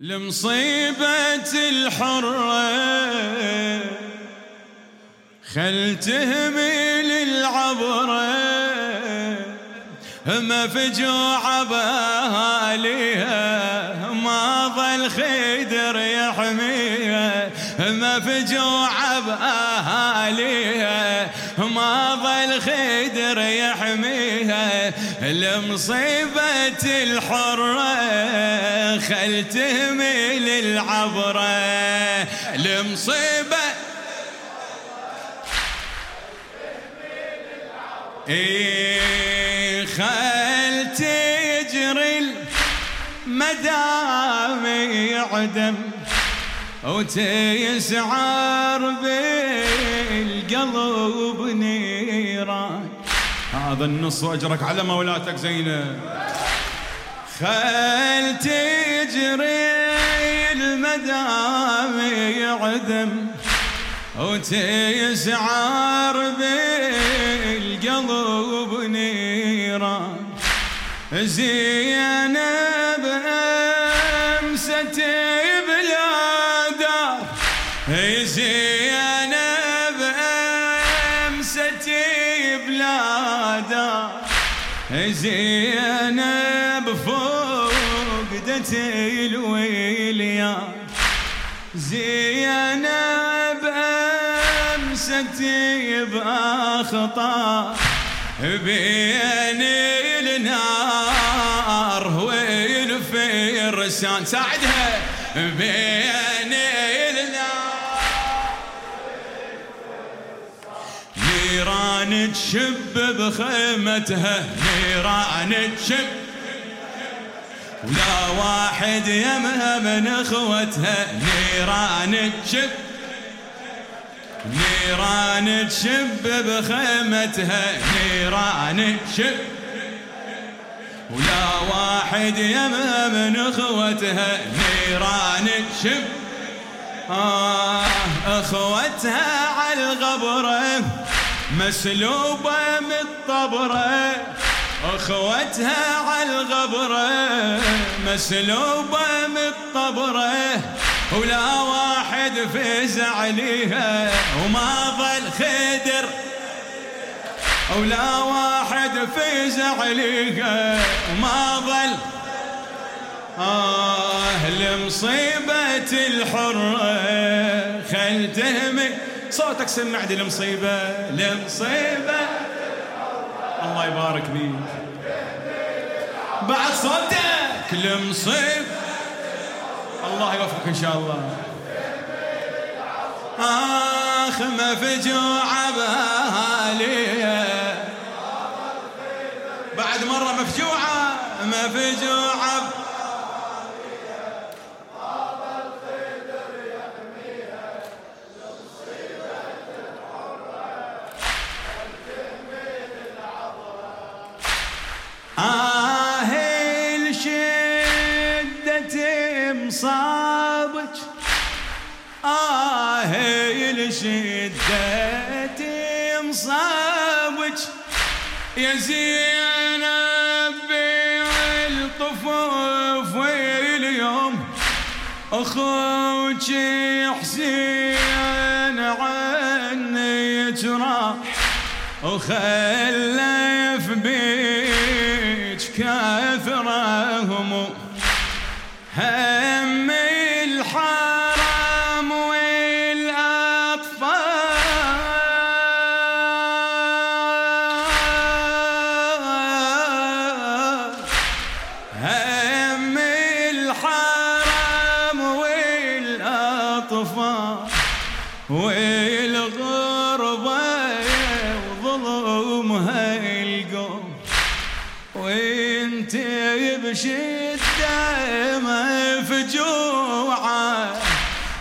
لمصيبة الحرة. خل تهمل العبرة ما فجوع بهاليها ما ظل خدر يحميها. ما فجوع بهاليها يحميها لمصيبة الحرة خل تهمل العبرة لمصيبة. إيه خل تجري المدامع عدم وتيسعر بالقلب نيران. هذا النص واجرك على مولاتك زينب خل تجري المدامع عدم وتيسعر بالقلب نيران زينب امست باخطار بين النار والفرسان ساعدها. بين نيران تشب بخيمتها. نيران تشب. ولا واحد يمها من اخوتها. نيران تشب. نيران تشب بخيمتها نيران تشب. ولا واحد يمها من اخوتها نيران تشب. آه أخوتها على الغبرة مسلوبة من أخوتها على الغبرة مسلوبة من ولا واحد فز عليها وما ظل خدر. ولا واحد فز عليها وما ظل آه لمصيبة الحرة. خل تهمي صوتك سمعني لمصيبة لمصيبة الله يبارك فيك. بعد صوتك لمصيبة الله يوفقك إن شاء الله. آخ ما فجوع بهاليه بعد مرة مفجوعة مفجوعه يا زينب بالطفوف واليوم أخوك حسين عني جراح وخلف بيج كثرة هموم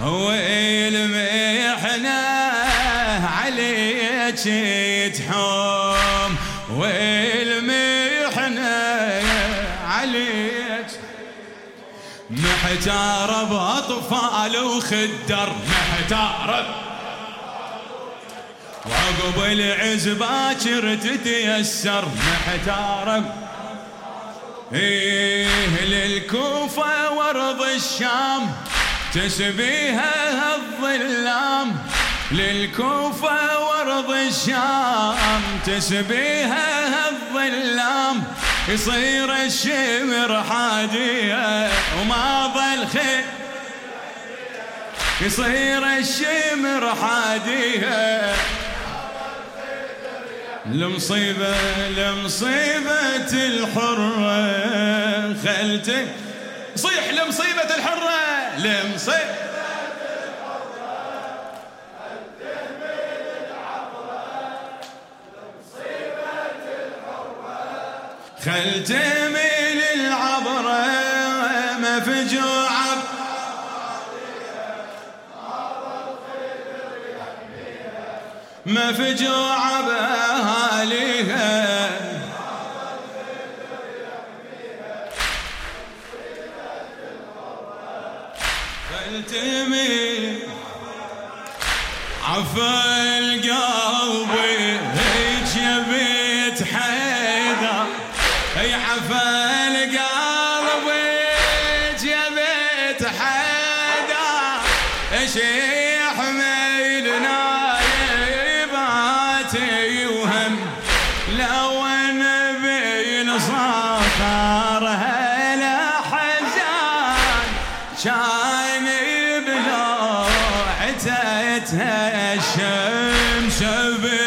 والمحنة عليك تحوم والمحنة عليك. محتار بأطفال وخدر محتار. وعقب العز باكر تتيسر محتار. إيه للكوفة وارض الشام. تسبيها الظلام للكوفة وارض الشام. تسبيها الظلام يصير الشمر حادية وما ظل خير يصير الشمر حادية. المصيبة لمصيبة الحرة. خلتك صيح لمصيبة الحرة. لمصيبة خل تميل العبرة مفجوع مفجوع بأهاليها عفا القلب هيج يا بيت حيدر. هي عفا القلب هيج يا بيت حيدر. شيح ميلنا الشمس بالغربة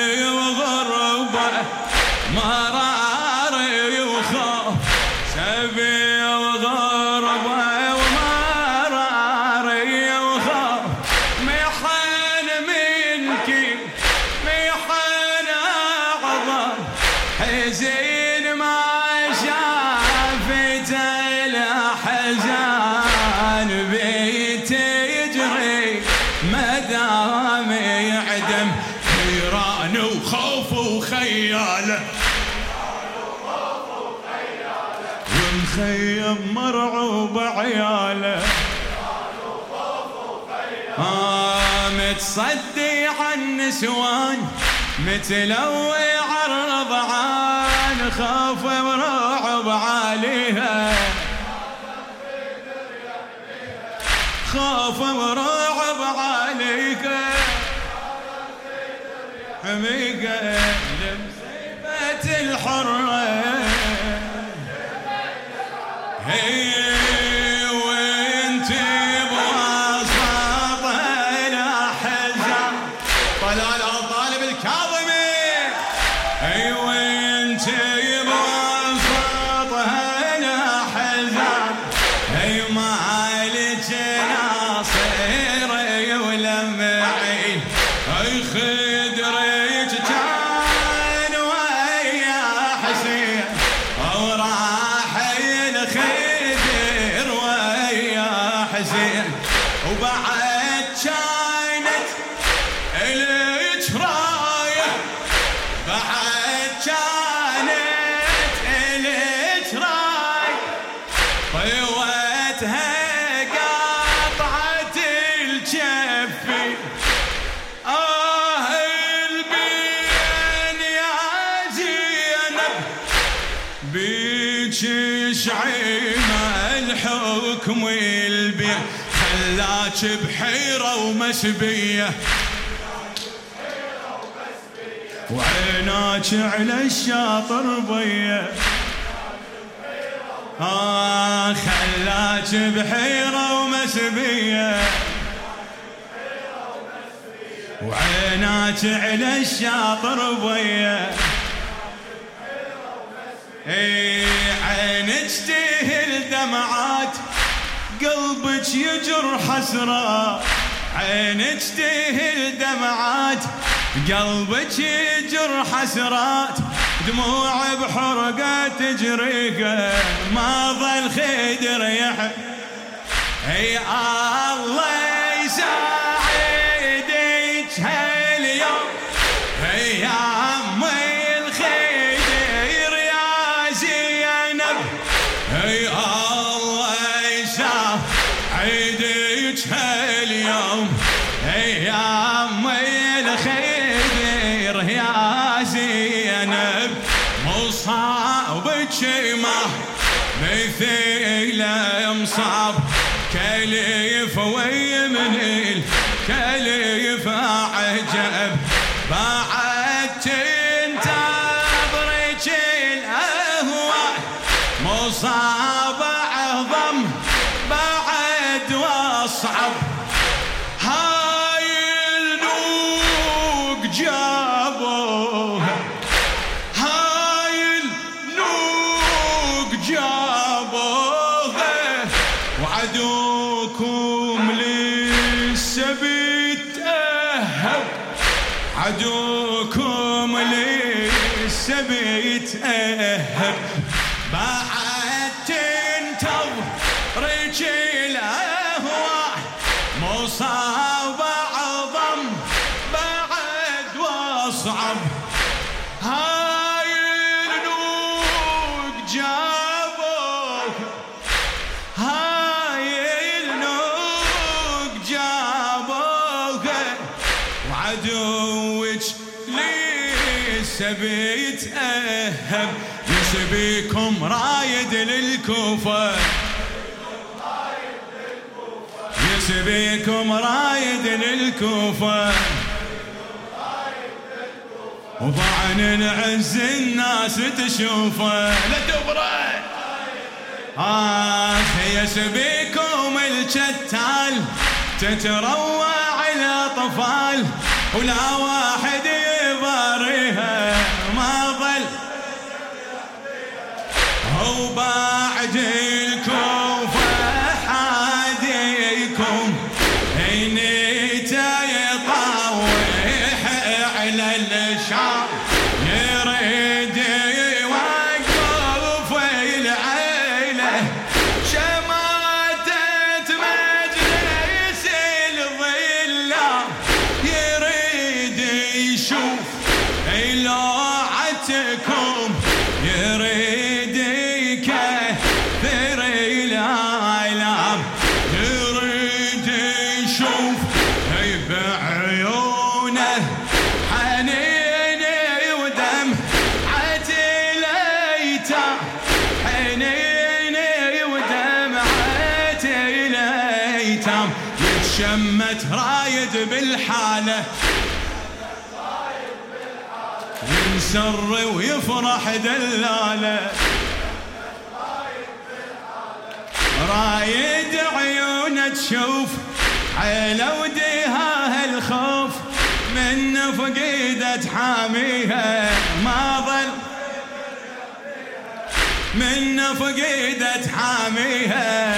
متصدي عن نسوان متلوي عرض عن خوف ورعب عليها. خوف ورعب عليك. حميقة لمصيبة الحرة. خلاك بحيرة ومسبية وعيناك على الشاطر بية. آه خلاك بحيرة ومسبية وعيناك على الشاطر بية. اي عينك تهل دمعات. قلبك يجر حسرة عينك تهل دمعات. قلبك يجر حسرات دموع بحرقة تجريك. ما ظل خدر يحب. هي الله يساعدك هاليوم هي أمي الخدر يا زينب مصابك ما صعب كليف ويمن الكليف عجب بعد تنتظرك الاهواء مصاب أعظم بعد وأصعب. عدوكم لسه بيتأهب بعد وعدوك لسه بيتأهب. يسبيكم رايد للكوفة. يسبيكم رايد للكوفة. وطعن نعز الناس تشوفه. لا تبرد آه يسبيكم الشتال تتروع الأطفال ولا واحد يباريها ما ظل. هو الكوفة الآلام يريد يشوف بعيونه حنيني ودم عتليته حنيني ودم عتليته يتشمت رايد بالحالة. ينسر ويفرح دلاله. رايد عيونه تشوف على وديها الخوف من فقيدة حاميها ما ظل من فقيدة حاميها